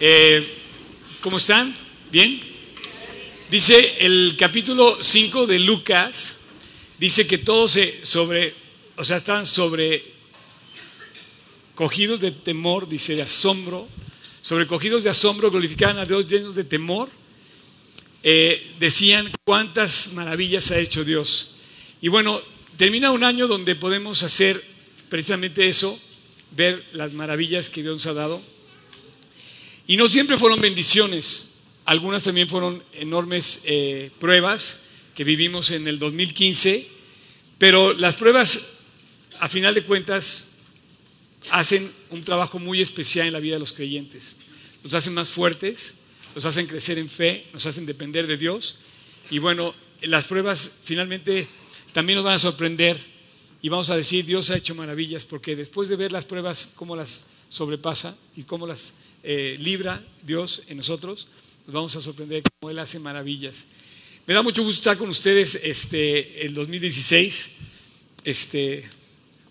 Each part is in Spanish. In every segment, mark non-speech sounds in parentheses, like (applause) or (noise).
Eh, ¿Cómo están? ¿Bien? Dice el capítulo 5 de Lucas, dice que todos se sobre, o sea, estaban sobre cogidos de temor, dice, de asombro, sobrecogidos de asombro, glorificaban a Dios llenos de temor, eh, decían cuántas maravillas ha hecho Dios. Y bueno, termina un año donde podemos hacer precisamente eso, ver las maravillas que Dios ha dado. Y no siempre fueron bendiciones, algunas también fueron enormes eh, pruebas que vivimos en el 2015, pero las pruebas, a final de cuentas, hacen un trabajo muy especial en la vida de los creyentes. Nos hacen más fuertes, nos hacen crecer en fe, nos hacen depender de Dios. Y bueno, las pruebas finalmente también nos van a sorprender y vamos a decir, Dios ha hecho maravillas, porque después de ver las pruebas, cómo las sobrepasa y cómo las eh, libra Dios en nosotros, nos vamos a sorprender cómo Él hace maravillas. Me da mucho gusto estar con ustedes este, el 2016. Este,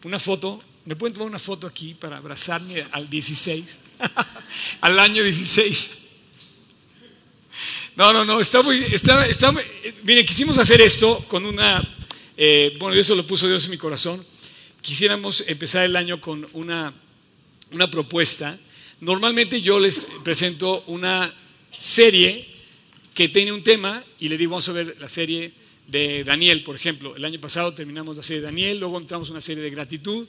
una foto, ¿me pueden tomar una foto aquí para abrazarme al 16? (laughs) al año 16. No, no, no, está muy, está, está, mire, quisimos hacer esto con una, eh, bueno, eso lo puso Dios en mi corazón. Quisiéramos empezar el año con una, una propuesta Normalmente yo les presento una serie que tiene un tema y le digo, vamos a ver la serie de Daniel, por ejemplo. El año pasado terminamos la serie de Daniel, luego entramos una serie de gratitud.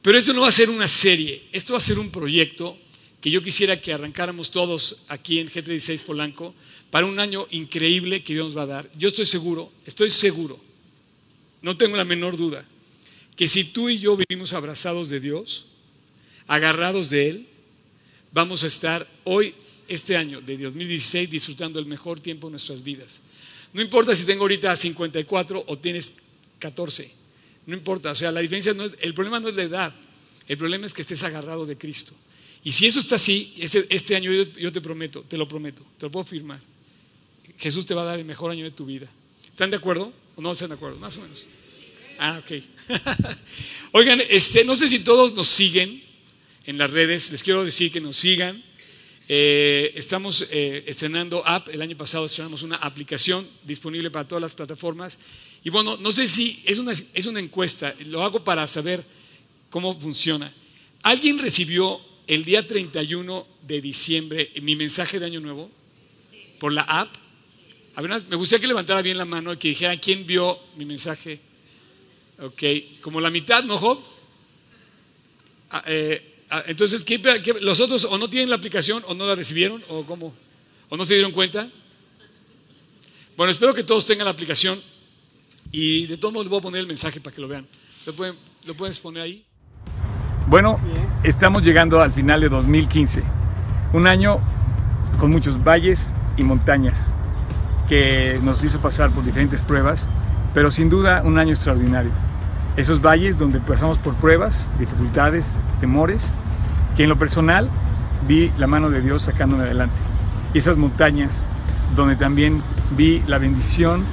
Pero esto no va a ser una serie, esto va a ser un proyecto que yo quisiera que arrancáramos todos aquí en G36 Polanco para un año increíble que Dios va a dar. Yo estoy seguro, estoy seguro, no tengo la menor duda, que si tú y yo vivimos abrazados de Dios, agarrados de Él, vamos a estar hoy, este año de 2016, disfrutando el mejor tiempo de nuestras vidas. No importa si tengo ahorita 54 o tienes 14, no importa, o sea, la diferencia no es, el problema no es la edad, el problema es que estés agarrado de Cristo. Y si eso está así, este, este año yo, te prometo, te lo prometo, te lo puedo firmar, Jesús te va a dar el mejor año de tu vida. ¿Están de acuerdo o no están de acuerdo? Más o menos. Ah, ok. (laughs) Oigan, este, no sé si todos nos siguen en las redes. Les quiero decir que nos sigan. Eh, estamos eh, estrenando app. El año pasado estrenamos una aplicación disponible para todas las plataformas. Y bueno, no sé si es una, es una encuesta. Lo hago para saber cómo funciona. ¿Alguien recibió el día 31 de diciembre mi mensaje de Año Nuevo? ¿Por la app? A ver, me gustaría que levantara bien la mano y que dijera quién vio mi mensaje. Ok, como la mitad, ¿no, Job? Ah, eh, Ah, entonces, los otros o no tienen la aplicación o no la recibieron o cómo? ¿O no se dieron cuenta? Bueno, espero que todos tengan la aplicación y de todos modos les voy a poner el mensaje para que lo vean. ¿Lo pueden, lo puedes poner ahí? Bueno, estamos llegando al final de 2015. Un año con muchos valles y montañas que nos hizo pasar por diferentes pruebas, pero sin duda un año extraordinario esos valles donde pasamos por pruebas, dificultades, temores, que en lo personal vi la mano de Dios sacándome adelante. Y esas montañas donde también vi la bendición,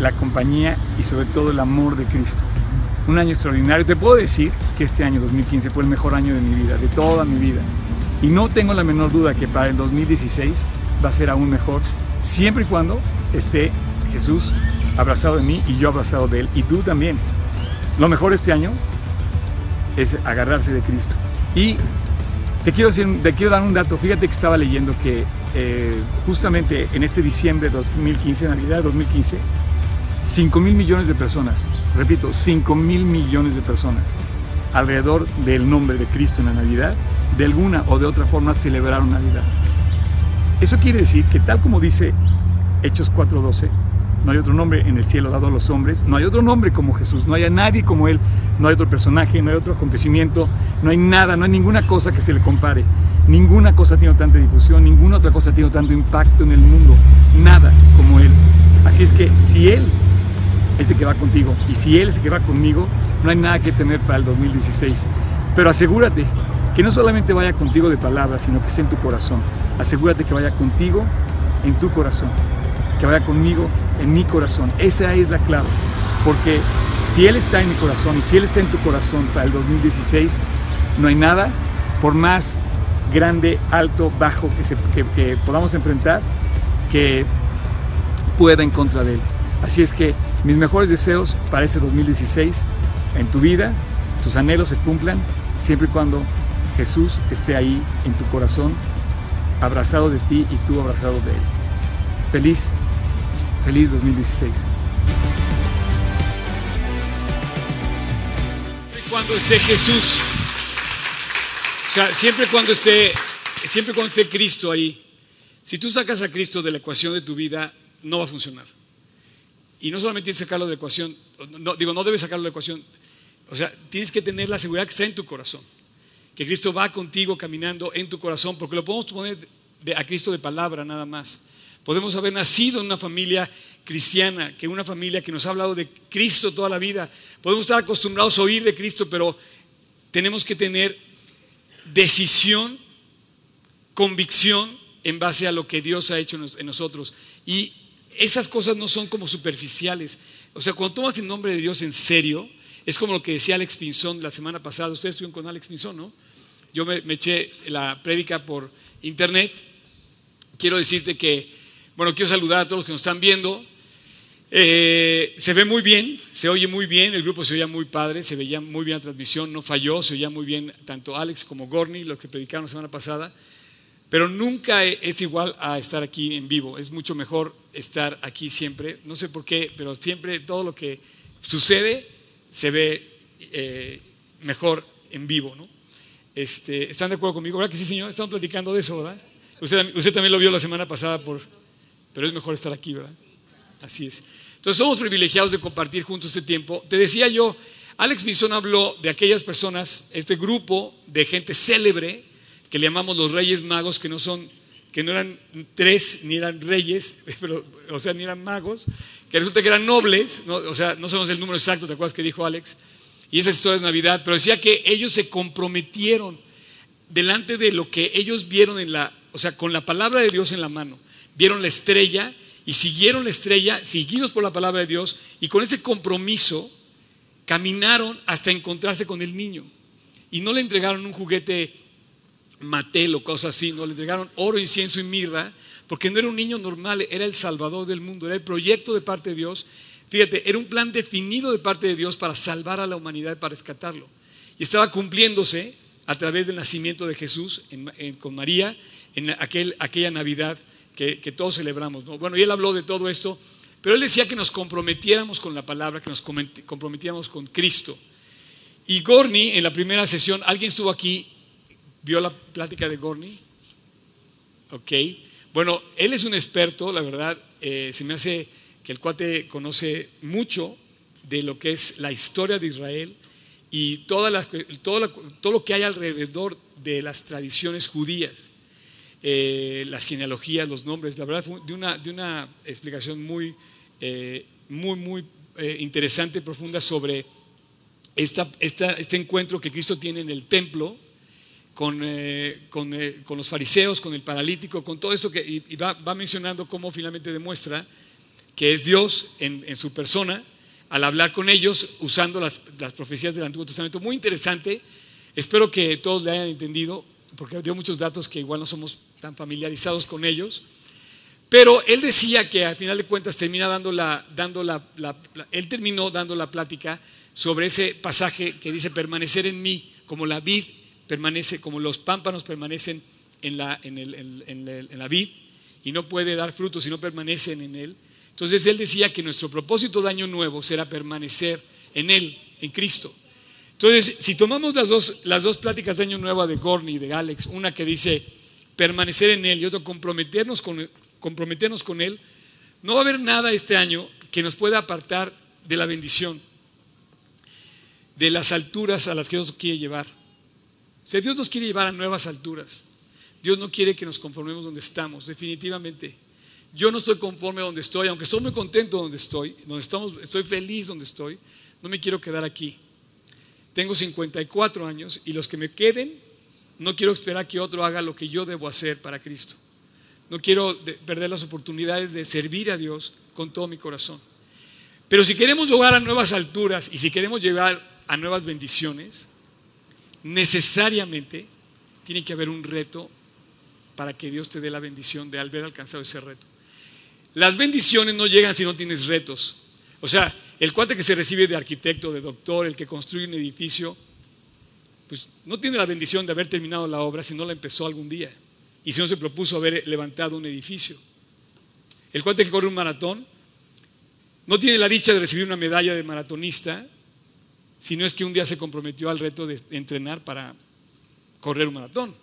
la compañía y sobre todo el amor de Cristo. Un año extraordinario. Te puedo decir que este año 2015 fue el mejor año de mi vida, de toda mi vida. Y no tengo la menor duda que para el 2016 va a ser aún mejor, siempre y cuando esté Jesús abrazado de mí y yo abrazado de Él. Y tú también. Lo mejor este año es agarrarse de Cristo. Y te quiero, dar un dato. Fíjate que estaba leyendo que eh, justamente en este diciembre de 2015, Navidad de 2015, 5 mil millones de personas, repito, 5 mil millones de personas alrededor del nombre de Cristo en la Navidad, de alguna o de otra forma celebraron Navidad. Eso quiere decir que tal como dice Hechos 4.12, no hay otro nombre en el cielo dado a los hombres, no hay otro nombre como Jesús, no hay a nadie como Él, no hay otro personaje, no hay otro acontecimiento, no hay nada, no hay ninguna cosa que se le compare. Ninguna cosa tiene tanta difusión, ninguna otra cosa tiene tanto impacto en el mundo, nada como Él. Así es que si Él es el que va contigo y si Él es el que va conmigo, no hay nada que temer para el 2016. Pero asegúrate que no solamente vaya contigo de palabras, sino que esté en tu corazón. Asegúrate que vaya contigo en tu corazón, que vaya conmigo en mi corazón. Esa es la clave. Porque si Él está en mi corazón y si Él está en tu corazón para el 2016, no hay nada, por más grande, alto, bajo que, que podamos enfrentar, que pueda en contra de él. Así es que mis mejores deseos para este 2016 en tu vida, tus anhelos se cumplan, siempre y cuando Jesús esté ahí en tu corazón, abrazado de ti y tú abrazado de Él. Feliz, feliz 2016. Cuando esté Jesús, o sea, siempre cuando esté, siempre cuando esté Cristo ahí, si tú sacas a Cristo de la ecuación de tu vida, no va a funcionar. Y no solamente tienes que sacarlo de la ecuación, digo, no debes sacarlo de la ecuación, o sea, tienes que tener la seguridad que está en tu corazón, que Cristo va contigo caminando en tu corazón, porque lo podemos poner a Cristo de palabra nada más. Podemos haber nacido en una familia cristiana, que una familia que nos ha hablado de Cristo toda la vida. Podemos estar acostumbrados a oír de Cristo, pero tenemos que tener decisión, convicción en base a lo que Dios ha hecho en nosotros. Y esas cosas no son como superficiales. O sea, cuando tomas el nombre de Dios en serio, es como lo que decía Alex Pinzón la semana pasada. Ustedes estuvieron con Alex Pinzón, ¿no? Yo me, eché la prédica por internet. Quiero decirte que, bueno, quiero saludar a todos los que nos están viendo. Eh, se ve muy bien, se oye muy bien, el grupo se oía muy padre, se veía muy bien la transmisión, no falló, se oía muy bien tanto Alex como Gorni, los que predicaron la semana pasada. Pero nunca es igual a estar aquí en vivo. Es mucho mejor estar aquí siempre. No sé por qué, pero siempre todo lo que sucede se ve eh, mejor en vivo. ¿no? Este, ¿Están de acuerdo conmigo? ¿Verdad que sí, señor? Estamos platicando de eso, ¿verdad? Usted, usted también lo vio la semana pasada, por, pero es mejor estar aquí, ¿verdad? Así es. Entonces somos privilegiados de compartir juntos este tiempo. Te decía yo, Alex Bison habló de aquellas personas, este grupo de gente célebre, que le llamamos los reyes magos, que no son, que no eran tres, ni eran reyes, (laughs) pero, o sea, ni eran magos, que resulta que eran nobles, o sea, no sabemos el número exacto, ¿te acuerdas que dijo Alex? Y esa historia es Navidad, pero decía que ellos se comprometieron delante de lo que ellos vieron en la, o sea, con la palabra de Dios en la mano, vieron la estrella y siguieron la estrella, seguidos por la palabra de Dios, y con ese compromiso caminaron hasta encontrarse con el niño. Y no le entregaron un juguete Matel o cosas así, no le entregaron oro, incienso y mirra, porque no era un niño normal, era el salvador del mundo, era el proyecto de parte de Dios. Fíjate, era un plan definido de parte de Dios para salvar a la humanidad, para rescatarlo. Y estaba cumpliéndose a través del nacimiento de Jesús con María en aquel, aquella Navidad que, todos celebramos. Bueno, y él habló de todo esto, pero él decía que nos comprometiéramos con la palabra, que nos comprometiéramos con Cristo. Y Gorni, en la primera sesión, alguien estuvo aquí ¿Vio la plática de Gorni? Ok. Bueno, él es un experto, la verdad, eh, se me hace que el cuate conoce mucho de lo que es la historia de Israel y toda todo, lo que hay alrededor de las tradiciones judías, eh, las genealogías, los nombres, la verdad, de una, de una explicación muy, eh, muy, muy interesante, profunda sobre esta, este encuentro que Cristo tiene en el templo con, eh, eh, con, los fariseos, con el paralítico, con todo eso que y va, mencionando cómo finalmente demuestra que es Dios en, su persona al hablar con ellos usando las, profecías del Antiguo Testamento. Muy interesante, espero que todos le hayan entendido, porque dio muchos datos que igual no somos tan familiarizados con ellos. Pero él decía que al final de cuentas termina dando la, dando la, él terminó dando la plática sobre ese pasaje que dice permanecer en mí como la vid permanece, como los pámpanos permanecen en la, en, la vid y no puede dar frutos si no permanecen en él. Entonces él decía que nuestro propósito de año nuevo será permanecer en él, en Cristo. Entonces, si tomamos las dos, las dos pláticas de año nuevo de Gorni y de Alex, una que dice permanecer en él y otra comprometernos con, comprometernos con él, no va a haber nada este año que nos pueda apartar de la bendición, de las alturas a las que Dios quiere llevar. O sea, Dios nos quiere llevar a nuevas alturas. Dios no quiere que nos conformemos donde estamos, definitivamente. Yo no estoy conforme donde estoy, aunque estoy muy contento donde estoy, donde estamos, estoy feliz donde estoy, no me quiero quedar aquí. Tengo 54 años y los que me queden, no quiero esperar que otro haga lo que yo debo hacer para Cristo. No quiero perder las oportunidades de servir a Dios con todo mi corazón. Pero si queremos llegar a nuevas alturas y si queremos llegar a nuevas bendiciones, necesariamente tiene que haber un reto para que Dios te dé la bendición de haber alcanzado ese reto. Las bendiciones no llegan si no tienes retos. O sea, el cuate que se recibe de arquitecto, de doctor, el que construye un edificio, pues no tiene la bendición de haber terminado la obra si no la empezó algún día. Y si no se propuso haber levantado un edificio. El cuate que corre un maratón no tiene la dicha de recibir una medalla de maratonista, si no es que un día se comprometió al reto de entrenar para correr un maratón.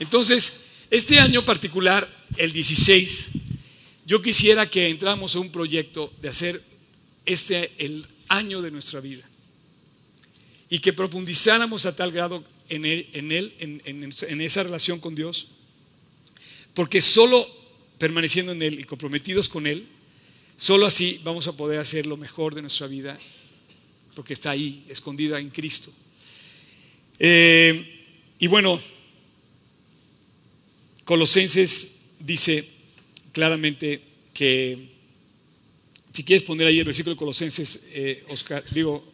Entonces, este año particular, el 16, yo quisiera que entráramos a un proyecto de hacer este el año de nuestra vida y que profundizáramos a tal grado en él, en, él, en esa relación con Dios, porque solo permaneciendo en Él y comprometidos con Él, solo así vamos a poder hacer lo mejor de nuestra vida, porque está ahí, escondida en Cristo. Eh, y bueno, Colosenses dice claramente que, si quieres poner ahí el versículo de Colosenses, eh, Oscar, digo,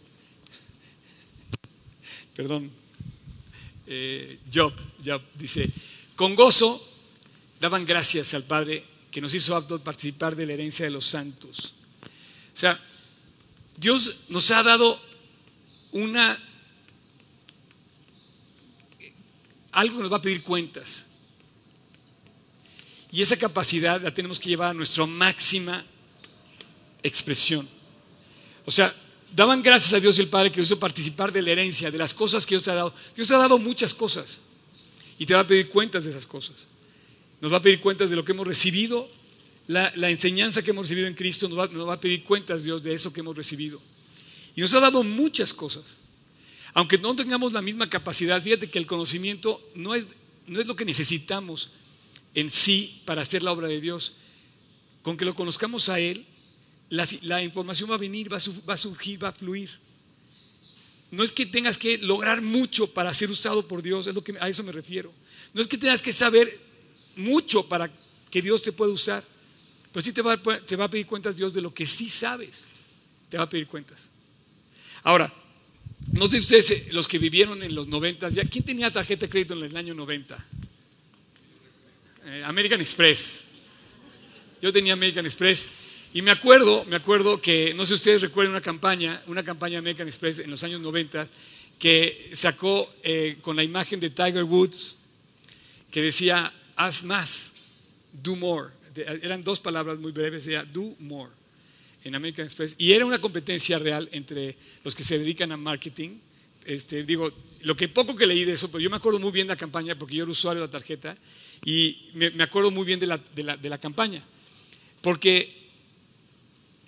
perdón, eh, Job, Job dice, con gozo daban gracias al Padre que nos hizo aptos participar de la herencia de los santos. O sea, Dios nos ha dado una algo nos va a pedir cuentas. Y esa capacidad la tenemos que llevar a nuestra máxima expresión. O sea, daban gracias a Dios el Padre que hizo participar de la herencia, de las cosas que Dios te ha dado. Dios te ha dado muchas cosas y te va a pedir cuentas de esas cosas. Nos va a pedir cuentas de lo que hemos recibido, la, enseñanza que hemos recibido en Cristo, nos va, nos va a pedir cuentas Dios de eso que hemos recibido. Y nos ha dado muchas cosas. Aunque no tengamos la misma capacidad, fíjate que el conocimiento no es, no es lo que necesitamos en sí para hacer la obra de Dios. Con que lo conozcamos a Él, la, información va a venir, va a, surgir, va a fluir. No es que tengas que lograr mucho para ser usado por Dios, es lo que a eso me refiero. No es que tengas que saber mucho para que Dios te pueda usar, pero sí te va, a pedir cuentas Dios de lo que sí sabes. Te va a pedir cuentas. Ahora, no sé ustedes, los que vivieron en los 90, ya, ¿quién tenía tarjeta de crédito en el año 90? Eh, American Express. Yo tenía American Express y me acuerdo, me acuerdo que, no sé si ustedes recuerdan una campaña, una campaña American Express en los años 90 que sacó eh, con la imagen de Tiger Woods que decía, haz más, do more. Eran dos palabras muy breves, decía, do more en American Express. Y era una competencia real entre los que se dedican a marketing. Este, digo, lo que poco que leí de eso, pero yo me acuerdo muy bien de la campaña porque yo era usuario de la tarjeta y me, acuerdo muy bien de la, de la campaña, porque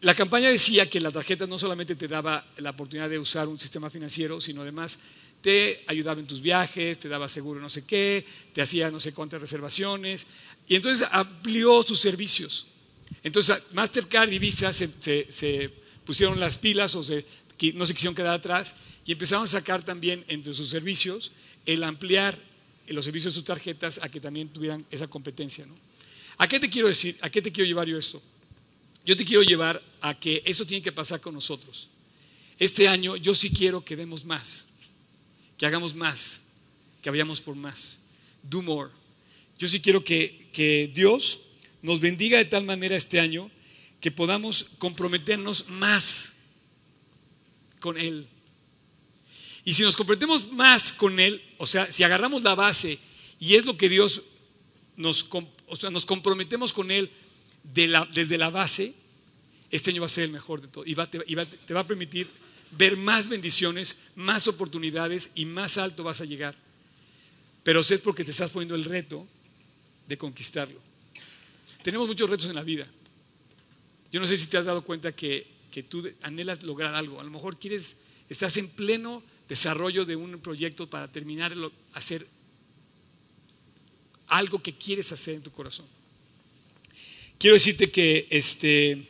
la campaña decía que la tarjeta no solamente te daba la oportunidad de usar un sistema financiero, sino además te ayudaba en tus viajes, te daba seguro no sé qué, te hacía no sé cuántas reservaciones, y entonces amplió sus servicios. Entonces Mastercard y Visa se, pusieron las pilas o no se quisieron quedar atrás y empezaron a sacar también entre sus servicios el ampliar los servicios de sus tarjetas a que también tuvieran esa competencia. ¿A qué te quiero decir? ¿A qué te quiero llevar yo esto? Yo te quiero llevar a que eso tiene que pasar con nosotros. Este año yo sí quiero que demos más, que hagamos más, que vayamos por más. Do more. Yo sí quiero que, que Dios nos bendiga de tal manera este año que podamos comprometernos más con Él. Y si nos comprometemos más con Él, o sea, si agarramos la base y es lo que Dios nos, o sea, nos comprometemos con Él desde la base, este año va a ser el mejor de todo y, te, te va a permitir ver más bendiciones, más oportunidades y más alto vas a llegar. Pero es porque te estás poniendo el reto de conquistarlo. Tenemos muchos retos en la vida. Yo no sé si te has dado cuenta que, que tú anhelas lograr algo. A lo mejor quieres, estás en pleno desarrollo de un proyecto para terminar, hacer algo que quieres hacer en tu corazón. Quiero decirte que este,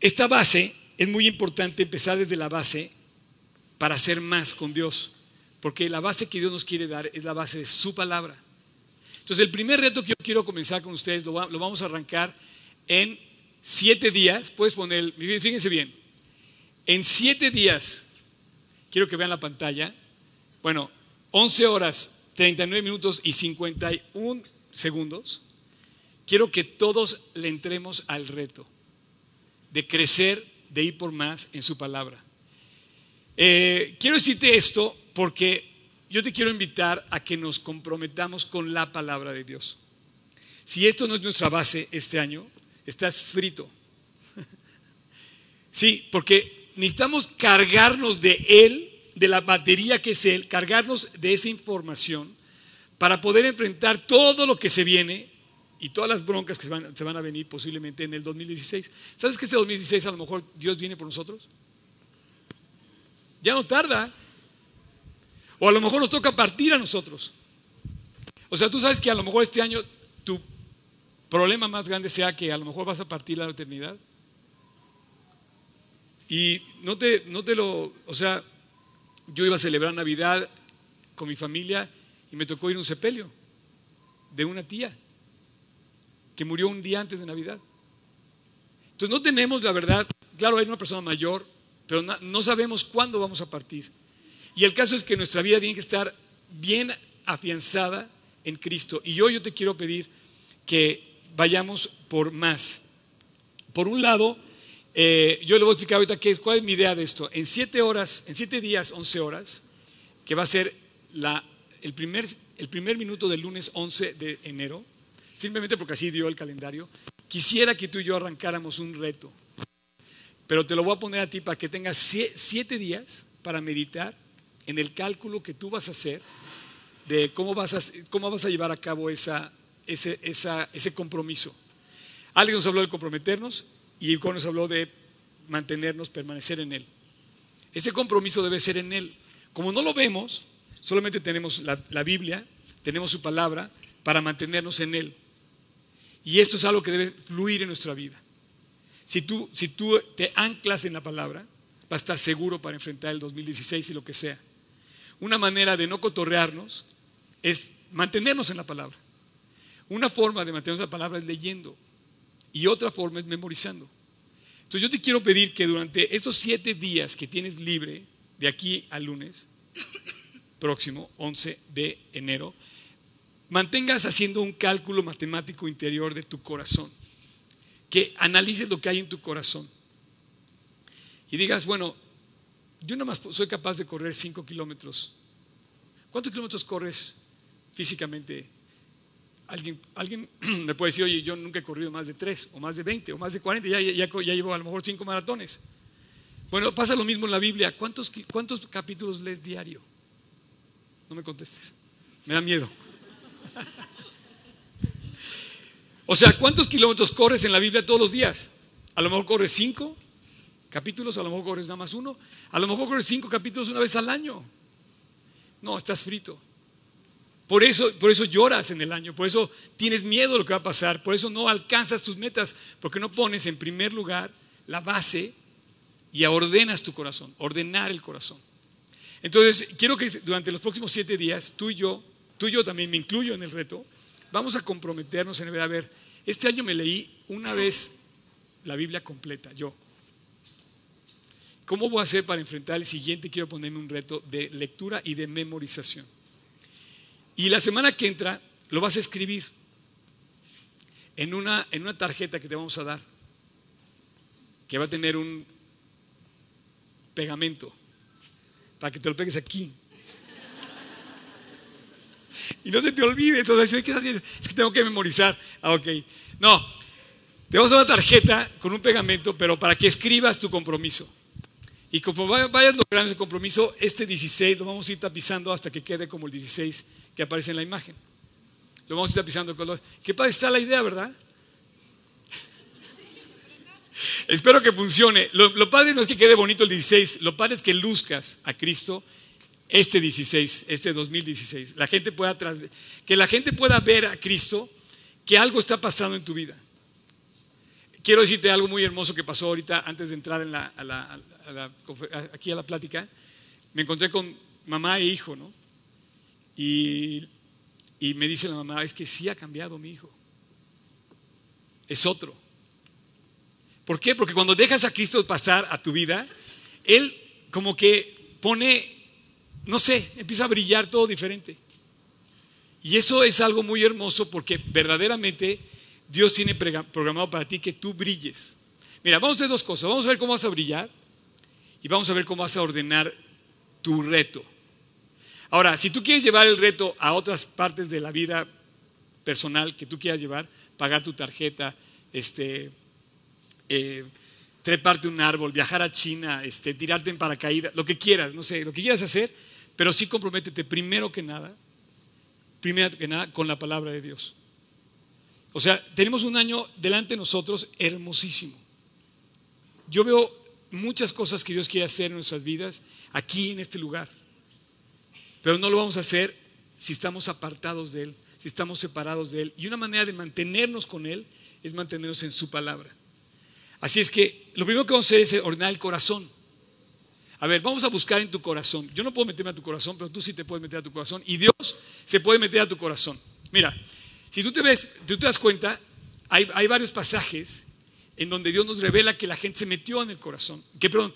esta base es muy importante empezar desde la base para hacer más con Dios, porque la base que Dios nos quiere dar es la base de su palabra. Entonces el primer reto que yo quiero comenzar con ustedes lo, lo vamos a arrancar en siete días. Puedes poner, fíjense bien, en siete días quiero que vean la pantalla. Bueno, 11 horas, 39 minutos y 51 segundos, quiero que todos le entremos al reto de crecer, de ir por más en su palabra. Eh, quiero decirte esto porque yo te quiero invitar a que nos comprometamos con la palabra de Dios. Si esto no es nuestra base este año, estás frito. (laughs) Sí, porque necesitamos cargarnos de Él, de la batería que es Él, cargarnos de esa información para poder enfrentar todo lo que se viene y todas las broncas que se van, se van, a venir posiblemente en el 2016. ¿Sabes que este 2016 a lo mejor Dios viene por nosotros? Ya no tarda. O a lo mejor nos toca partir a nosotros. O sea, tú sabes que a lo mejor este año tu problema más grande sea que a lo mejor vas a partir a la eternidad. Y no te, no te lo, o sea, yo iba a celebrar Navidad con mi familia y me tocó ir a un sepelio de una tía que murió un día antes de Navidad. Entonces no tenemos la verdad, claro, hay una persona mayor, pero no sabemos cuándo vamos a partir. Y el caso es que nuestra vida tiene que estar bien afianzada en Cristo. Y yo te quiero pedir que vayamos por más. Por un lado, eh, yo le voy a explicar ahorita qué es, cuál es mi idea de esto. En siete horas, en siete días, once horas, que va a ser el, primer, el primer minuto del lunes 11 de enero, simplemente porque así dio el calendario, quisiera que tú y yo arrancáramos un reto. Pero te lo voy a poner a ti para que tengas siete días para meditar en el cálculo que tú vas a hacer de cómo vas a, cómo vas a llevar a cabo esa, ese, ese compromiso. Alguien nos habló de comprometernos y Ico nos habló de mantenernos, permanecer en Él. Ese compromiso debe ser en Él. Como no lo vemos, solamente tenemos la, la Biblia, tenemos su palabra para mantenernos en Él. Y esto es algo que debe fluir en nuestra vida. Si tú, si tú te anclas en la palabra, vas a estar seguro para enfrentar el 2016 y lo que sea. Una manera de no cotorrearnos es mantenernos en la palabra. Una forma de mantenernos en la palabra es leyendo y otra forma es memorizando. Entonces yo te quiero pedir que durante estos siete días que tienes libre, de aquí al lunes próximo, 11 de enero, mantengas haciendo un cálculo matemático interior de tu corazón, que analices lo que hay en tu corazón y digas, bueno, yo nada más soy capaz de correr 5 kilómetros. ¿Cuántos kilómetros corres físicamente? Alguien, alguien (clears throat) me puede decir, oye, yo nunca he corrido más de 3 o más de 20 o más de 40, ya, ya, ya llevo a lo mejor 5 maratones. Bueno, pasa lo mismo en la Biblia. ¿Cuántos, ¿Cuántos capítulos lees diario? No me contestes. Me da miedo. O sea, ¿cuántos kilómetros corres en la Biblia todos los días? A lo mejor corres 5, capítulos, a lo mejor corres nada más uno, a lo mejor corres cinco capítulos una vez al año. No, estás frito. Por eso, por eso lloras en el año, por eso tienes miedo de lo que va a pasar, por eso no alcanzas tus metas, porque no pones en primer lugar la base y ordenas tu corazón, ordenar el corazón. Entonces, quiero que durante los próximos siete días, tú y yo, tú y yo también me incluyo en el reto, vamos a comprometernos en ver, a ver, este año me leí una vez la Biblia completa, yo. ¿Cómo voy a hacer para enfrentar el siguiente? Quiero ponerme un reto de lectura y de memorización. Y la semana que entra lo vas a escribir en una, en una tarjeta que te vamos a dar, que va a tener un pegamento, para que te lo pegues aquí. Y no se te olvide, entonces, ¿qué haciendo? Es que tengo que memorizar. Ah, ok. No, te vamos a una tarjeta con un pegamento, pero para que escribas tu compromiso. Y conforme vayas logrando ese compromiso, este 16 lo vamos a ir tapizando hasta que quede como el 16 que aparece en la imagen. Lo vamos a ir tapizando color. Qué padre está la idea, ¿verdad? (laughs) Espero que funcione. Lo, padre no es que quede bonito el 16, lo padre es que luzcas a Cristo este 16, este 2016. La gente pueda que la gente pueda ver a Cristo que algo está pasando en tu vida. Quiero decirte algo muy hermoso que pasó ahorita antes de entrar en la, aquí a la plática, me encontré con mamá e hijo, ¿no? Y, y me dice la mamá, es que sí ha cambiado mi hijo. Es otro. ¿Por qué? Porque cuando dejas a Cristo pasar a tu vida, Él como que pone no sé, empieza a brillar todo diferente. Y eso es algo muy hermoso porque verdaderamente Dios tiene programado para ti que tú brilles. Mira, vamos a hacer dos cosas. Vamos a ver cómo vas a brillar y vamos a ver cómo vas a ordenar tu reto. Ahora, si tú quieres llevar el reto a otras partes de la vida personal que tú quieras llevar, pagar tu tarjeta, este, eh, treparte un árbol, viajar a China, este, tirarte en paracaídas, lo que quieras, no sé, lo que quieras hacer, pero sí comprométete primero que nada, primero que nada con la palabra de Dios. O sea, tenemos un año delante de nosotros hermosísimo. Yo veo muchas cosas que Dios quiere hacer en nuestras vidas aquí en este lugar, pero no lo vamos a hacer si estamos apartados de Él, si estamos separados de Él. Y una manera de mantenernos con Él es mantenernos en su palabra. Así es que lo primero que vamos a hacer es ordenar el corazón. A ver, vamos a buscar en tu corazón. Yo no puedo meterme a tu corazón, pero tú sí te puedes meter a tu corazón. Y Dios se puede meter a tu corazón. Mira, si tú te ves, tú te das cuenta, hay, varios pasajes en donde Dios nos revela que la gente se metió en el corazón. Que, perdón,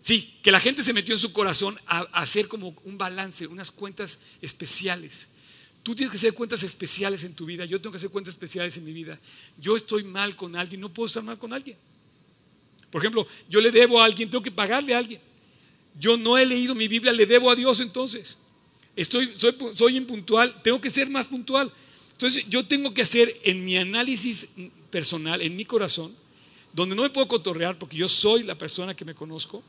sí, que la gente se metió en su corazón a, a hacer como un balance, unas cuentas especiales. Tú tienes que hacer cuentas especiales en tu vida. Yo tengo que hacer cuentas especiales en mi vida. Yo estoy mal con alguien, no puedo estar mal con alguien. Por ejemplo, yo le debo a alguien, tengo que pagarle a alguien. Yo no he leído mi Biblia, le debo a Dios entonces. Estoy, soy, soy impuntual, tengo que ser más puntual. Entonces yo tengo que hacer en mi análisis personal, en mi corazón, donde no me puedo cotorrear porque yo soy la persona que me conozco.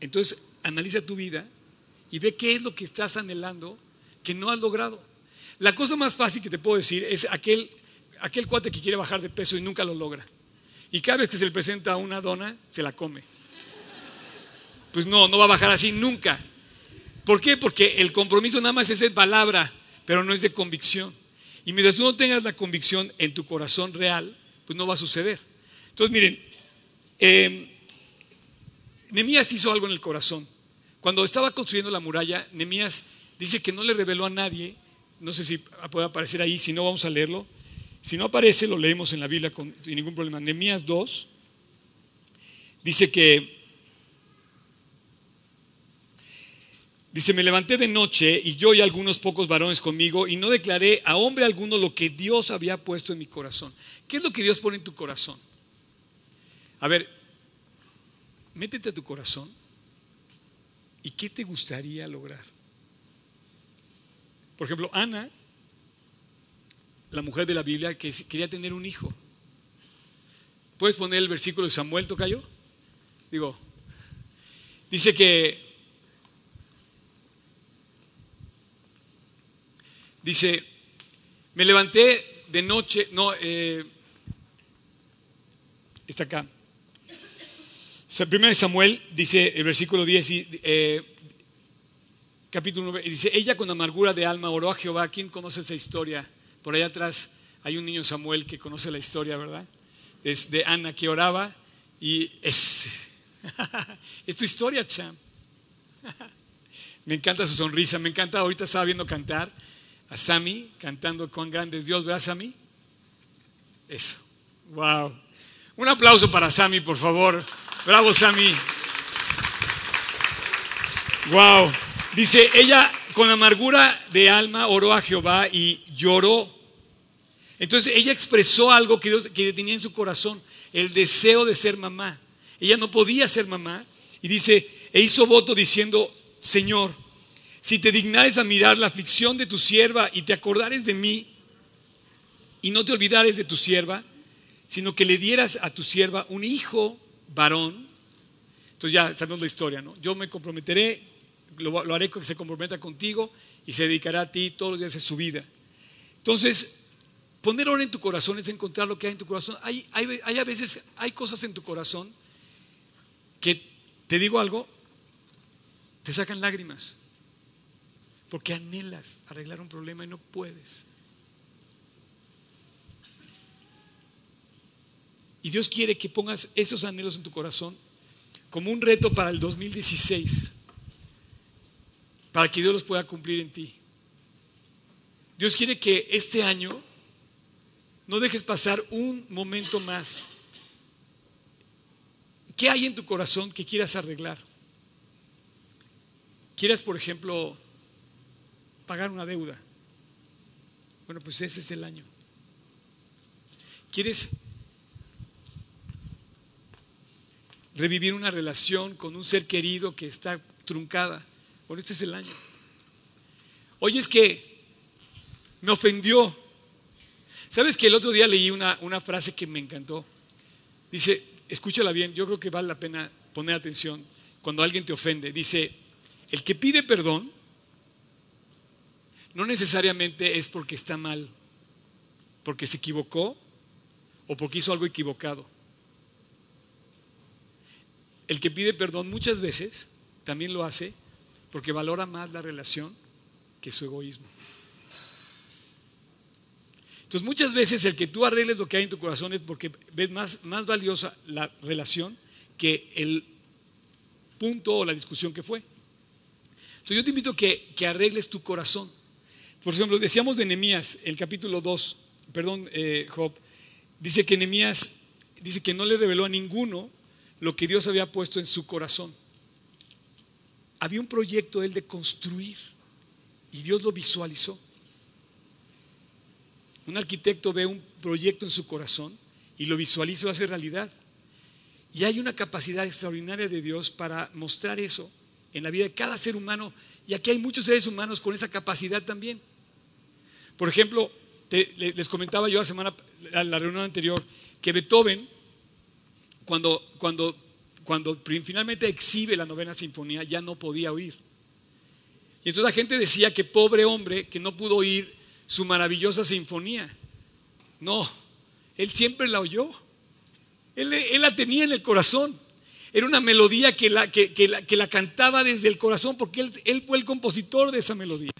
Entonces analiza tu vida y ve qué es lo que estás anhelando que no has logrado. La cosa más fácil que te puedo decir es aquel, aquel cuate que quiere bajar de peso y nunca lo logra. Y cada vez que se le presenta una dona, se la come pues no, no va a bajar así nunca. ¿Por qué? Porque el compromiso nada más es de palabra, pero no es de convicción. Y mientras tú no tengas la convicción en tu corazón real, pues no va a suceder. Entonces, miren, eh, Nemías hizo algo en el corazón. Cuando estaba construyendo la muralla, Nemías dice que no le reveló a nadie, no sé si puede aparecer ahí, si no vamos a leerlo. Si no aparece, lo leemos en la Biblia sin ningún problema. Nemías 2 dice que Dice, me levanté de noche y yo y algunos pocos varones conmigo y no declaré a hombre alguno lo que Dios había puesto en mi corazón. ¿Qué es lo que Dios pone en tu corazón? A ver, métete a tu corazón y qué te gustaría lograr. Por ejemplo, Ana, la mujer de la Biblia, que quería tener un hijo. ¿Puedes poner el versículo de Samuel, Tocayo? Digo, dice que Dice, me levanté de noche, no, eh, está acá. Primero Samuel dice el versículo 10, eh, capítulo 9, dice, ella con amargura de alma oró a Jehová. ¿Quién conoce esa historia? Por allá atrás hay un niño Samuel que conoce la historia, ¿verdad? Es de Ana que oraba y es, (laughs) es tu historia, Cham. (laughs) me encanta su sonrisa, me encanta, ahorita estaba viendo cantar a Sammy cantando con grandes Dios, ¿verdad, Sammy? Eso. Wow. Un aplauso para Sammy, por favor. Bravo, Sammy. Wow. Dice, ella con amargura de alma oró a Jehová y lloró. Entonces ella expresó algo que, Dios, que tenía en su corazón, el deseo de ser mamá. Ella no podía ser mamá y dice, e hizo voto diciendo, Señor, si te dignares a mirar la aflicción de tu sierva y te acordares de mí y no te olvidares de tu sierva, sino que le dieras a tu sierva un hijo varón, entonces ya sabemos la historia, ¿no? Yo me comprometeré, lo, lo haré que se comprometa contigo y se dedicará a ti todos los días de su vida. Entonces, poner orden en tu corazón es encontrar lo que hay en tu corazón. Hay, hay, hay a veces, hay cosas en tu corazón que, te digo algo, te sacan lágrimas. Porque anhelas arreglar un problema y no puedes. Y Dios quiere que pongas esos anhelos en tu corazón como un reto para el 2016, para que Dios los pueda cumplir en ti. Dios quiere que este año no dejes pasar un momento más. ¿Qué hay en tu corazón que quieras arreglar? quieras, por ejemplo, pagar una deuda. Bueno, pues ese es el año. ¿Quieres revivir una relación con un ser querido que está truncada? Bueno, este es el año. Oye, es que me ofendió. ¿Sabes que el otro día leí una, una frase que me encantó? Dice, escúchala bien, yo creo que vale la pena poner atención cuando alguien te ofende. Dice, el que pide perdón no necesariamente es porque está mal, porque se equivocó o porque hizo algo equivocado. El que pide perdón muchas veces también lo hace porque valora más la relación que su egoísmo. Entonces muchas veces el que tú arregles lo que hay en tu corazón es porque ves más, más valiosa la relación que el punto o la discusión que fue. Entonces yo te invito a que, que arregles tu corazón. Por ejemplo, decíamos de Nehemías, el capítulo 2, perdón, eh, Job, dice que Nehemías dice que no le reveló a ninguno lo que Dios había puesto en su corazón. Había un proyecto él de construir y Dios lo visualizó. Un arquitecto ve un proyecto en su corazón y lo visualiza y hace realidad. Y hay una capacidad extraordinaria de Dios para mostrar eso en la vida de cada ser humano. Y aquí hay muchos seres humanos con esa capacidad también. Por ejemplo, les comentaba yo la semana, la reunión anterior, que Beethoven, cuando, cuando, cuando finalmente exhibe la novena sinfonía, ya no podía oír. Y entonces la gente decía que pobre hombre que no pudo oír su maravillosa sinfonía. No, él siempre la oyó. Él, la tenía en el corazón. Era una melodía que la, que, la, cantaba desde el corazón porque él, él fue el compositor de esa melodía.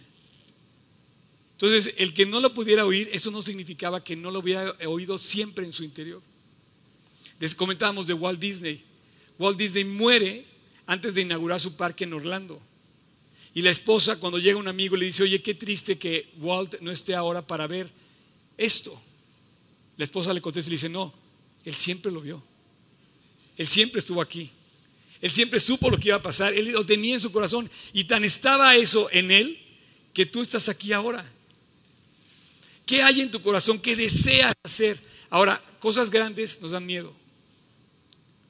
Entonces, el que no lo pudiera oír, eso no significaba que no lo hubiera oído siempre en su interior. Les comentábamos de Walt Disney. Walt Disney muere antes de inaugurar su parque en Orlando. Y la esposa, cuando llega un amigo, le dice, oye, qué triste que Walt no esté ahora para ver esto. La esposa le contesta y le dice, no, él siempre lo vio. Él siempre estuvo aquí. Él siempre supo lo que iba a pasar. Él lo tenía en su corazón. Y tan estaba eso en él que tú estás aquí ahora. ¿Qué hay en tu corazón? ¿Qué deseas hacer? Ahora, cosas grandes nos dan miedo.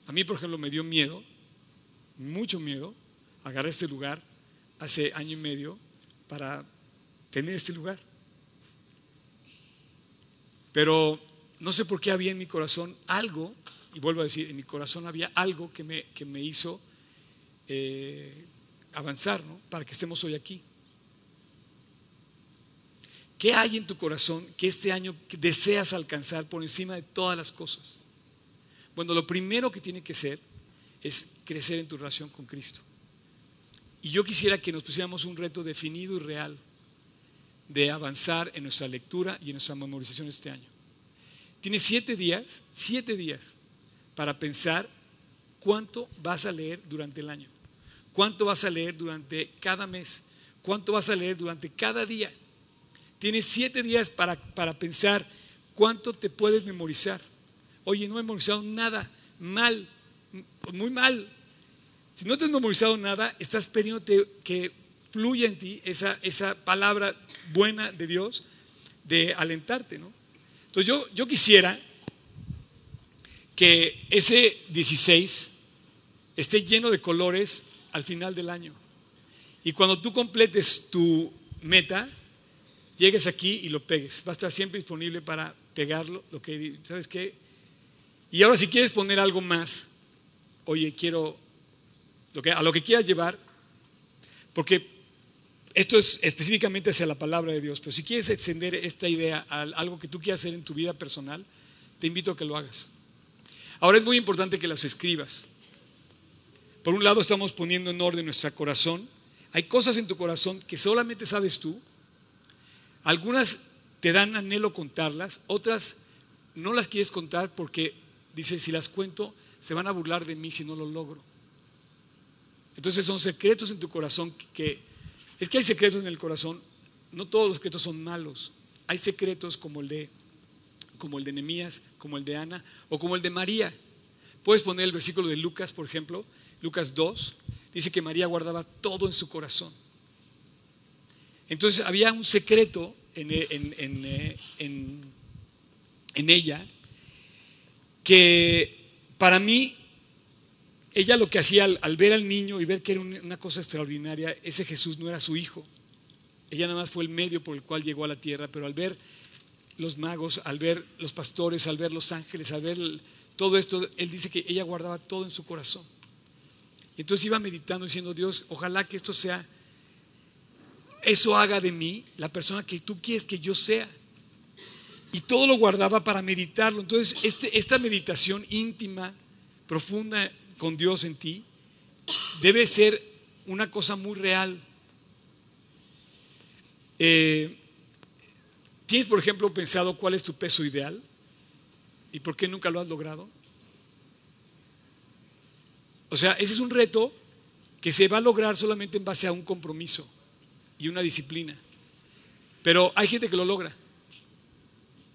A mí, por ejemplo, me dio miedo, mucho miedo, agarrar este lugar hace año y medio para tener este lugar. Pero no sé por qué había en mi corazón algo, y vuelvo a decir, en mi corazón había algo que me, que me hizo eh, avanzar, ¿no? Para que estemos hoy aquí. ¿Qué hay en tu corazón que este año deseas alcanzar por encima de todas las cosas? Bueno, lo primero que tiene que ser es crecer en tu relación con Cristo. Y yo quisiera que nos pusiéramos un reto definido y real de avanzar en nuestra lectura y en nuestra memorización este año. Tienes siete días, siete días para pensar cuánto vas a leer durante el año, cuánto vas a leer durante cada mes, cuánto vas a leer durante cada día. Tienes siete días para, para pensar cuánto te puedes memorizar. Oye, no he memorizado nada, mal, muy mal. Si no te has memorizado nada, estás pidiendo que fluya en ti esa, esa palabra buena de Dios de alentarte, ¿no? Entonces yo, yo quisiera que ese 16 esté lleno de colores al final del año. Y cuando tú completes tu meta, llegues aquí y lo pegues. Va a estar siempre disponible para pegarlo, lo que, ¿sabes qué? Y ahora si quieres poner algo más, oye, quiero, lo que, a lo que quieras llevar, porque esto es específicamente hacia la palabra de Dios, pero si quieres extender esta idea a algo que tú quieras hacer en tu vida personal, te invito a que lo hagas. Ahora es muy importante que las escribas. Por un lado estamos poniendo en orden nuestro corazón. Hay cosas en tu corazón que solamente sabes tú algunas te dan anhelo contarlas, otras no las quieres contar porque dices, si las cuento, se van a burlar de mí si no lo logro. Entonces son secretos en tu corazón que, es que hay secretos en el corazón, no todos los secretos son malos. Hay secretos como el de como el de como el de Ana o como el de María. Puedes poner el versículo de Lucas, por ejemplo, Lucas 2. dice que María guardaba todo en su corazón. Entonces había un secreto en, en ella que para mí ella lo que hacía al, ver al niño y ver que era una cosa extraordinaria, ese Jesús no era su hijo. Ella nada más fue el medio por el cual llegó a la tierra, pero al ver los magos, al ver los pastores, al ver los ángeles, al ver todo esto, él dice que ella guardaba todo en su corazón. Y entonces iba meditando diciendo, Dios, ojalá que esto sea, eso haga de mí la persona que tú quieres que yo sea. Y todo lo guardaba para meditarlo. Entonces, este, esta meditación íntima, profunda, con Dios en ti, debe ser una cosa muy real. Eh, ¿Tienes, por ejemplo, pensado cuál es tu peso ideal? ¿Y por qué nunca lo has logrado? O sea, ese es un reto que se va a lograr solamente en base a un compromiso y una disciplina. Pero hay gente que lo logra.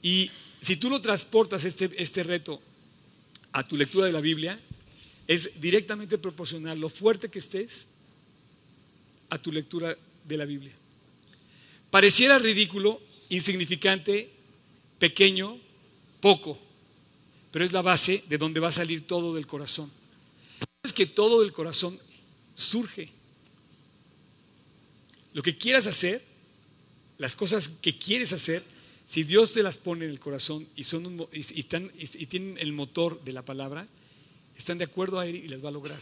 Y si tú lo transportas este, este reto a tu lectura de la Biblia, es directamente proporcional lo fuerte que estés a tu lectura de la Biblia. Pareciera ridículo, insignificante, pequeño, poco, pero es la base de donde va a salir todo del corazón. Es que todo del corazón surge. Lo que quieras hacer, las cosas que quieres hacer, si Dios te las pone en el corazón y, son y tienen el motor de la palabra, están de acuerdo a Él y les va a lograr.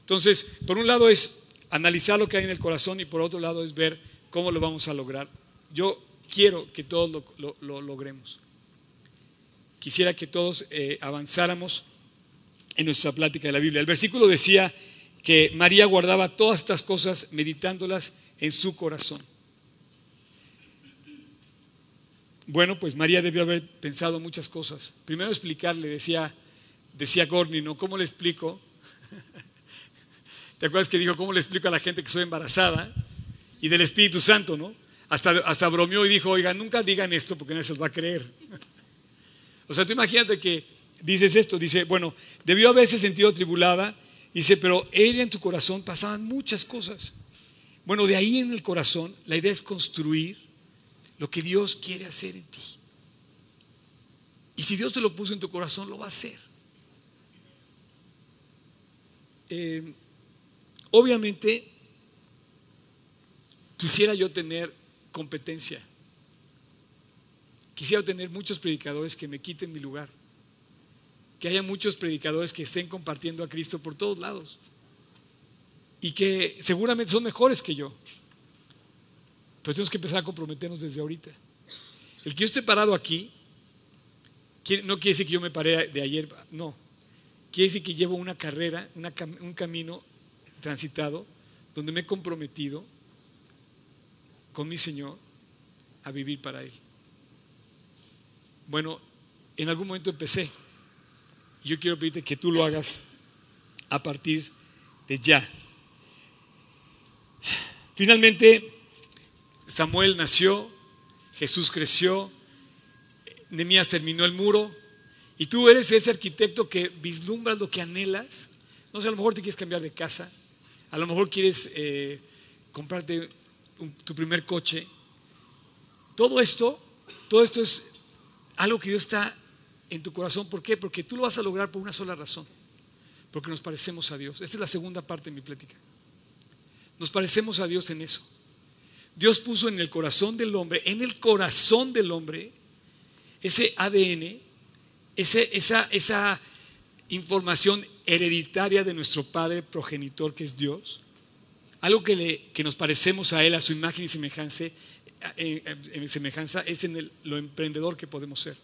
Entonces, por un lado es analizar lo que hay en el corazón y por otro lado es ver cómo lo vamos a lograr. Yo quiero que todos lo, logremos. Quisiera que todos eh, avanzáramos en nuestra plática de la Biblia. El versículo decía que María guardaba todas estas cosas meditándolas en su corazón. Bueno, pues María debió haber pensado muchas cosas. Primero explicarle, decía decía Gorni, ¿no? ¿Cómo le explico? (laughs) ¿Te acuerdas que dijo, ¿cómo le explico a la gente que soy embarazada? Y del Espíritu Santo, ¿no? Hasta, hasta bromeó y dijo, oiga, nunca digan esto porque nadie se los va a creer. (laughs) o sea, tú imagínate que dices esto, dice, bueno, debió haberse sentido tribulada, dice, pero ella en tu corazón pasaban muchas cosas. Bueno, de ahí en el corazón, la idea es construir lo que Dios quiere hacer en ti. Y si Dios te lo puso en tu corazón, lo va a hacer. Eh, obviamente, quisiera yo tener competencia. Quisiera tener muchos predicadores que me quiten mi lugar. Que haya muchos predicadores que estén compartiendo a Cristo por todos lados. Y que seguramente son mejores que yo. Pero tenemos que empezar a comprometernos desde ahorita. El que yo esté parado aquí, no quiere decir que yo me paré de ayer, no. Quiere decir que llevo una carrera, un camino transitado donde me he comprometido con mi Señor a vivir para Él. Bueno, en algún momento empecé. Yo quiero pedirte que tú lo hagas a partir de ya. Finalmente, Samuel nació, Jesús creció, Nemías terminó el muro, y tú eres ese arquitecto que vislumbras lo que anhelas. No sé, a lo mejor te quieres cambiar de casa, a lo mejor quieres eh, comprarte tu primer coche. Todo esto, todo esto es algo que Dios está en tu corazón. ¿Por qué? Porque tú lo vas a lograr por una sola razón. Porque nos parecemos a Dios. Esta es la segunda parte de mi plática. Nos parecemos a Dios en eso. Dios puso en el corazón del hombre, en el corazón del hombre, ese ADN esa, esa información hereditaria de nuestro Padre progenitor que es Dios, algo que, le, que nos parecemos a Él, a su imagen y semejanza, eh, en, semejanza es en lo emprendedor que podemos ser,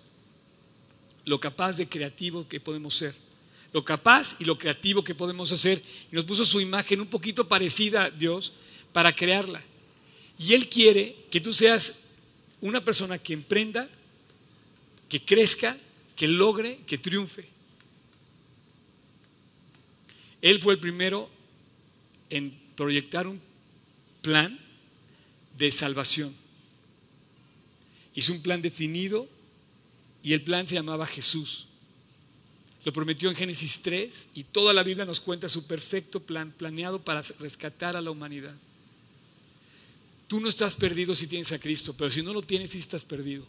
lo capaz de creativo que podemos ser, lo capaz y lo creativo que podemos hacer. Y nos puso su imagen un poquito parecida a Dios para crearla. Y Él quiere que tú seas una persona que emprenda, que crezca que logre, que triunfe. Él fue el primero en proyectar un plan de salvación. Hizo un plan definido y el plan se llamaba Jesús. Lo prometió en Génesis 3 y toda la Biblia nos cuenta su perfecto plan planeado para rescatar a la humanidad. Tú no estás perdido si tienes a Cristo, pero si no lo tienes, sí estás perdido.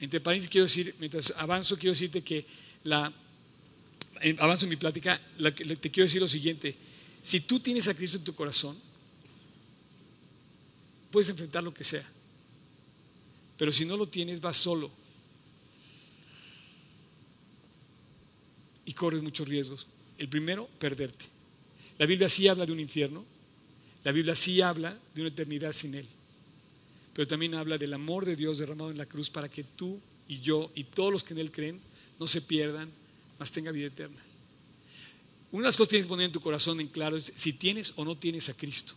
Entre paréntesis, quiero decir, mientras avanzo, quiero decirte que avanzo en mi plática, te quiero decir lo siguiente. Si tú tienes a Cristo en tu corazón, puedes enfrentar lo que sea. Pero si no lo tienes, vas solo. Y corres muchos riesgos. El primero, perderte. La Biblia sí habla de un infierno. La Biblia sí habla de una eternidad sin Él. Pero también habla del amor de Dios derramado en la cruz para que tú y yo y todos los que en Él creen no se pierdan, mas tenga vida eterna. Una de las cosas que tienes que poner en tu corazón en claro es si tienes o no tienes a Cristo.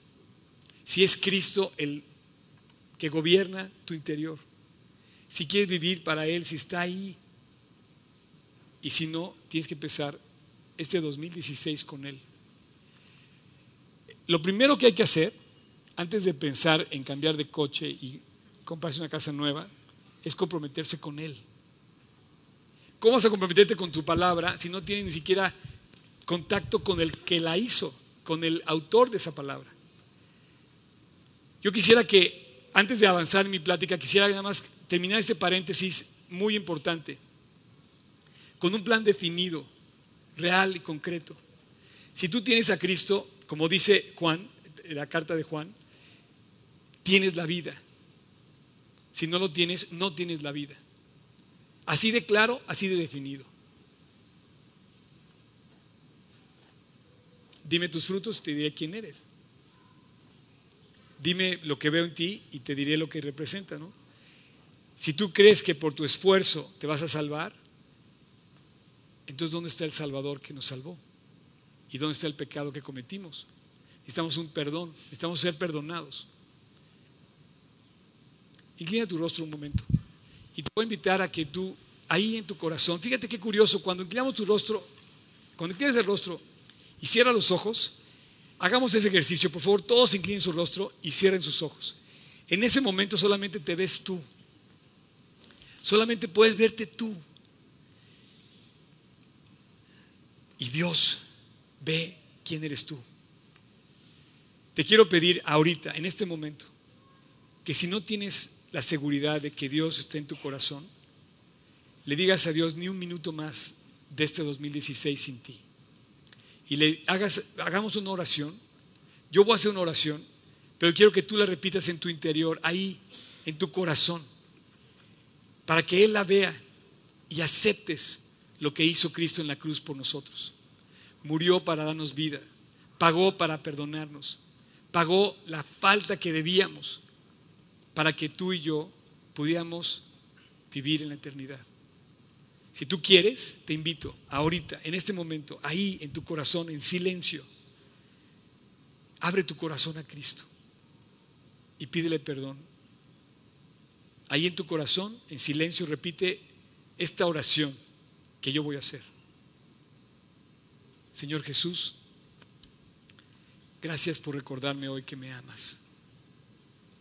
Si es Cristo el que gobierna tu interior. Si quieres vivir para Él, si está ahí. Y si no, tienes que empezar este 2016 con Él. Lo primero que hay que hacer, antes de pensar en cambiar de coche y comprarse una casa nueva, es comprometerse con Él. ¿Cómo vas a comprometerte con tu palabra si no tienes ni siquiera contacto con el que la hizo, con el autor de esa palabra? Yo quisiera que, antes de avanzar en mi plática, quisiera nada más terminar este paréntesis muy importante, con un plan definido, real y concreto. Si tú tienes a Cristo, como dice Juan, la carta de Juan, tienes la vida. Si no lo tienes, no tienes la vida. Así de claro, así de definido. Dime tus frutos y te diré quién eres. Dime lo que veo en ti y te diré lo que representa, ¿no? Si tú crees que por tu esfuerzo te vas a salvar, entonces ¿dónde está el Salvador que nos salvó? ¿Y dónde está el pecado que cometimos? Necesitamos un perdón, necesitamos ser perdonados. Inclina tu rostro un momento. Y te voy a invitar a que tú, ahí en tu corazón, fíjate qué curioso, cuando inclinamos tu rostro, cuando inclinas el rostro y cierra los ojos, hagamos ese ejercicio. Por favor, todos inclinen su rostro y cierren sus ojos. En ese momento solamente te ves tú. Solamente puedes verte tú. Y Dios ve quién eres tú. Te quiero pedir ahorita, en este momento, que si no tienes la seguridad de que Dios está en tu corazón, le digas a Dios ni un minuto más de este 2016 sin ti. Y le hagas, hagamos una oración. Yo voy a hacer una oración, pero quiero que tú la repitas en tu interior, ahí, en tu corazón para que Él la vea y aceptes lo que hizo Cristo en la cruz por nosotros. Murió para darnos vida, pagó para perdonarnos, pagó la falta que debíamos para que tú y yo pudiéramos vivir en la eternidad. Si tú quieres, te invito ahorita, en este momento, ahí en tu corazón, en silencio, abre tu corazón a Cristo y pídele perdón ahí en tu corazón, en silencio, repite esta oración que yo voy a hacer. Señor Jesús, gracias por recordarme hoy que me amas.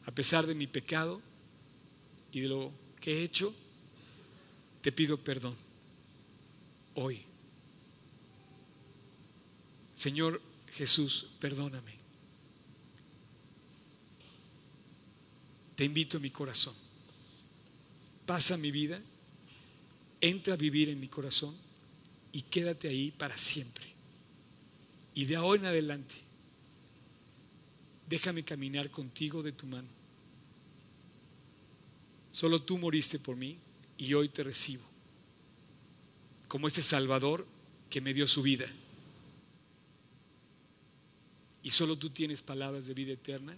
A pesar de mi pecado y de lo que he hecho, te pido perdón hoy. Señor Jesús, perdóname. Te invito a mi corazón pasa mi vida, entra a vivir en mi corazón y quédate ahí para siempre. Y de ahora en adelante, déjame caminar contigo de tu mano. Solo tú moriste por mí y hoy te recibo como ese Salvador que me dio su vida. Y solo tú tienes palabras de vida eterna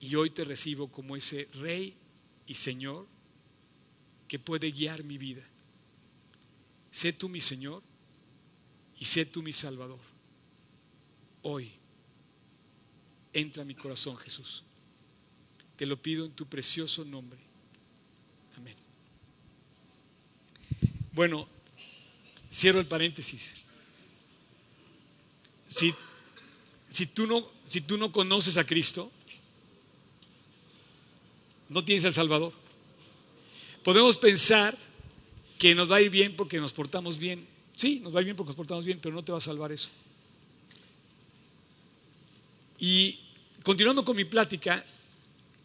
y hoy te recibo como ese Rey y Señor que puede guiar mi vida. Sé tú mi Señor y sé tú mi Salvador. Hoy entra a mi corazón, Jesús. Te lo pido en tu precioso nombre. Amén. Bueno, cierro el paréntesis. Si, si, tú no, si tú no conoces a Cristo, no tienes al Salvador. Podemos pensar que nos va a ir bien porque nos portamos bien. Sí, nos va a ir bien porque nos portamos bien, pero no te va a salvar eso. Y continuando con mi plática,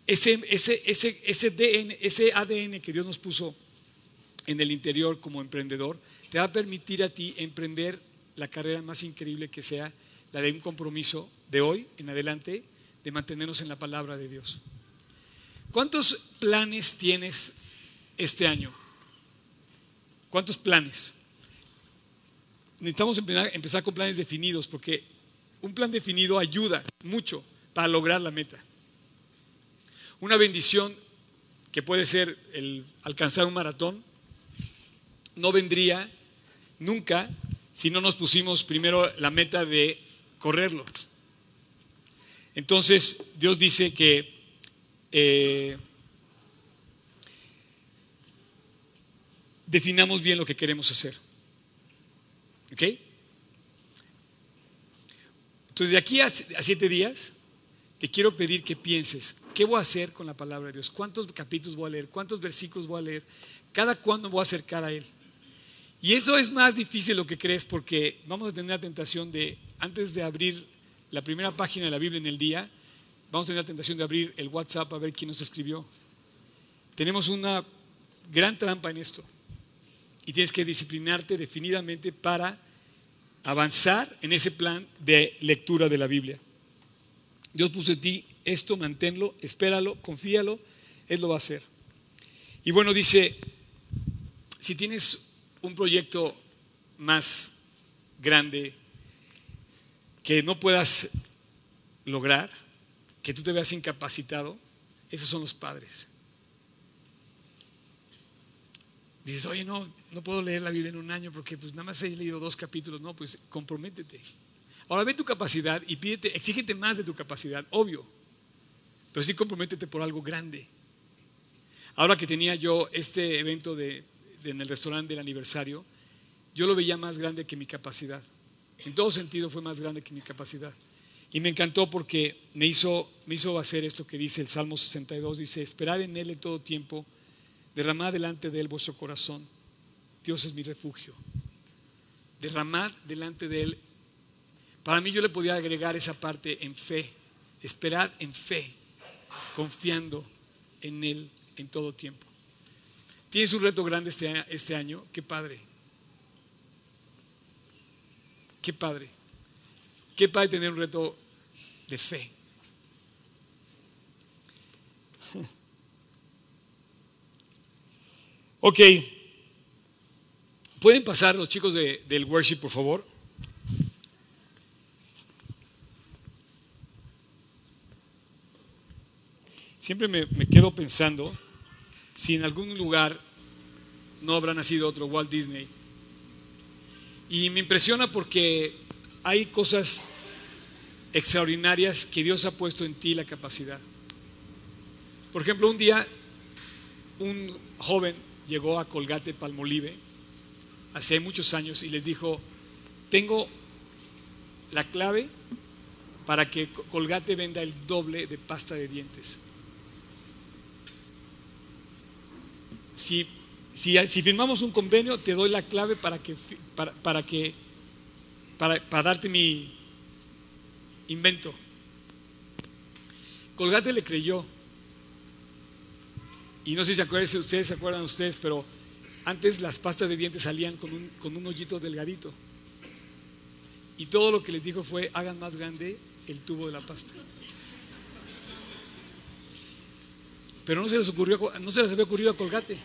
ese, ese, ese, ese, ese ADN que Dios nos puso en el interior como emprendedor, te va a permitir a ti emprender la carrera más increíble que sea la de un compromiso de hoy en adelante de mantenernos en la palabra de Dios. ¿Cuántos planes tienes este año? ¿Cuántos planes? Necesitamos empezar, con planes definidos porque un plan definido ayuda mucho para lograr la meta. Una bendición que puede ser el alcanzar un maratón no vendría nunca si no nos pusimos primero la meta de correrlo. Entonces Dios dice que eh, definamos bien lo que queremos hacer. ¿Ok? Entonces, de aquí a, siete días, te quiero pedir que pienses, ¿qué voy a hacer con la palabra de Dios? ¿Cuántos capítulos voy a leer? ¿Cuántos versículos voy a leer? ¿Cada cuándo voy a acercar a Él? Y eso es más difícil de lo que crees porque vamos a tener la tentación de, antes de abrir la primera página de la Biblia en el día, vamos a tener la tentación de abrir el WhatsApp a ver quién nos escribió. Tenemos una gran trampa en esto y tienes que disciplinarte definidamente para avanzar en ese plan de lectura de la Biblia. Dios puso en ti esto, manténlo, espéralo, confíalo, Él lo va a hacer. Y bueno, dice, si tienes un proyecto más grande que no puedas lograr, que tú te veas incapacitado, esos son los padres. Dices, oye, no, no puedo leer la Biblia en un año porque pues nada más he leído dos capítulos. No, pues comprométete. Ahora ve tu capacidad y pídete, exígete más de tu capacidad, obvio. Pero sí comprométete por algo grande. Ahora que tenía yo este evento de, en el restaurante del aniversario, yo lo veía más grande que mi capacidad. En todo sentido fue más grande que mi capacidad. Y me encantó porque me hizo, me hizo hacer esto que dice el Salmo 62, dice, esperad en Él en todo tiempo Derramad delante de Él vuestro corazón. Dios es mi refugio. Derramad delante de Él. Para mí yo le podía agregar esa parte en fe. Esperad en fe, confiando en Él en todo tiempo. Tienes un reto grande este, este año. Qué padre. Qué padre. Qué padre tener un reto de fe. Ok. ¿Pueden pasar los chicos del worship, por favor? Siempre me, me, quedo pensando si en algún lugar no habrá nacido otro Walt Disney. Y me impresiona porque hay cosas extraordinarias que Dios ha puesto en ti la capacidad. Por ejemplo, un día un joven llegó a Colgate Palmolive hace muchos años y les dijo, tengo la clave para que Colgate venda el doble de pasta de dientes. Si, si, firmamos un convenio, te doy la clave para que, para, para que para, para darte mi invento. Colgate le creyó y no sé si, acuerdan, si ustedes se acuerdan ustedes, pero antes las pastas de dientes salían con un, con un hoyito delgadito. Y todo lo que les dijo fue, hagan más grande el tubo de la pasta. Pero no se les ocurrió, no se les había ocurrido a Colgate.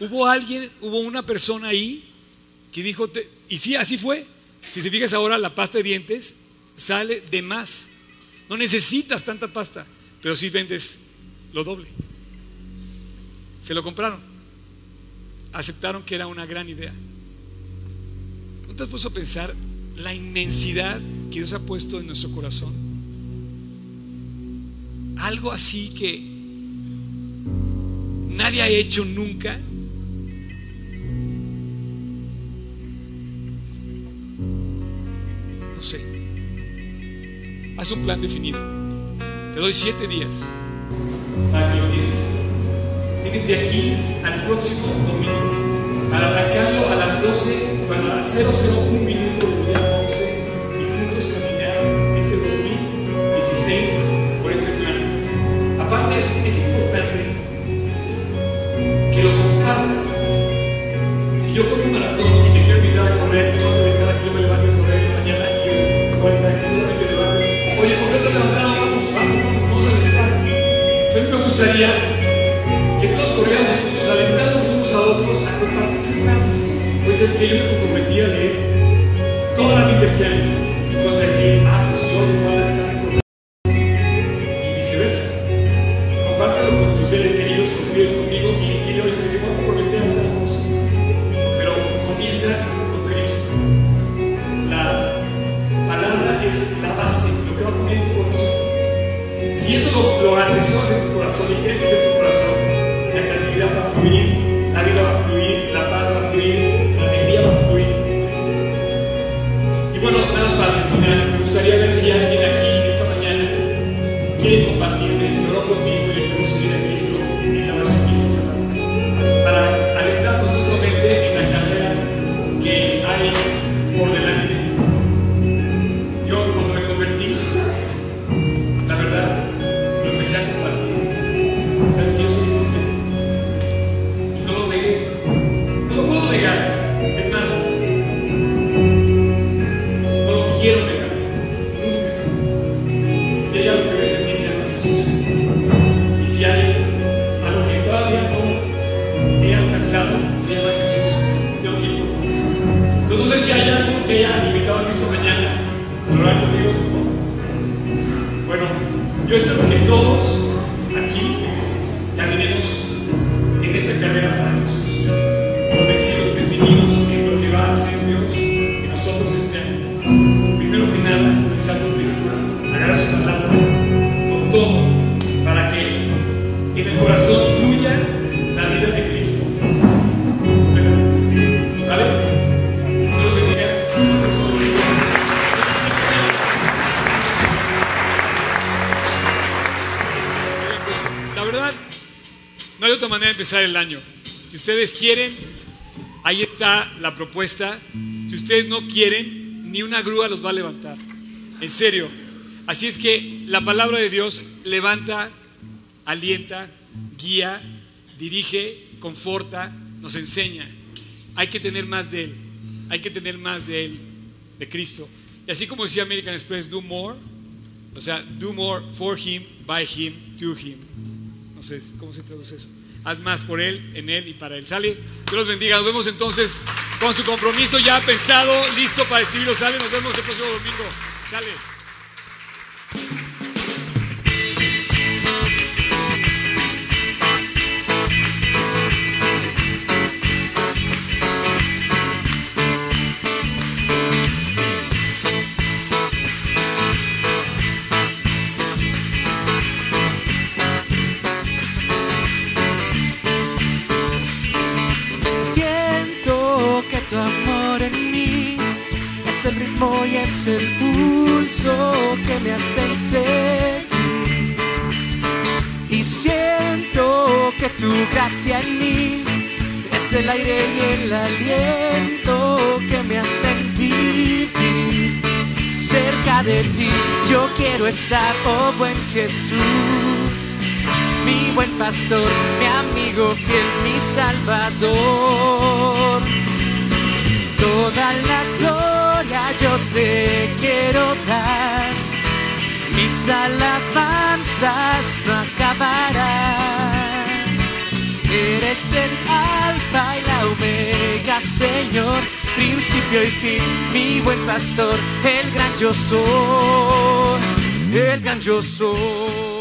Hubo alguien, hubo una persona ahí que dijo, y sí, así fue. Si te fijas ahora, la pasta de dientes sale de más. No necesitas tanta pasta, pero si vendes lo doble. Se lo compraron. Aceptaron que era una gran idea. ¿No te has puesto a pensar la inmensidad que Dios ha puesto en nuestro corazón? Algo así que nadie ha hecho nunca. No sé. Haz un plan definido. Te doy siete días para que Tienes de aquí al próximo domingo para arrancarlo a las 12, bueno, a las 001 minuto del día 11 y juntos caminar este 2016 por este plan. Aparte, es importante que lo compartas. Si yo corro un maratón y te quiero invitar a correr, tú vas a dejar aquí yo me levanto a correr mañana y yo 40 que tú también te levantes. Oye, ¿por qué te has levantado? Vamos, vamos, vamos, a levantar. Me gustaría Pues es que yo me comprometí a leer toda la Biblia este año. A decir, ah, pues yo empezar el año. Si ustedes quieren, ahí está la propuesta. Si ustedes no quieren, ni una grúa los va a levantar. En serio. Así es que la palabra de Dios levanta, alienta, guía, dirige, conforta, nos enseña. Hay que tener más de Él. Hay que tener más de Él, de Cristo. Y así como decía American Express, do more. O sea, do more for Him, by Him, to Him. No sé cómo se traduce eso. Haz más por Él, en Él y para Él. ¿Sale? Dios los bendiga. Nos vemos entonces con su compromiso ya pensado, listo para escribirlo. Sale. Nos vemos el próximo domingo. Sale. Mi buen pastor, el gran yo soy, el gran yo soy.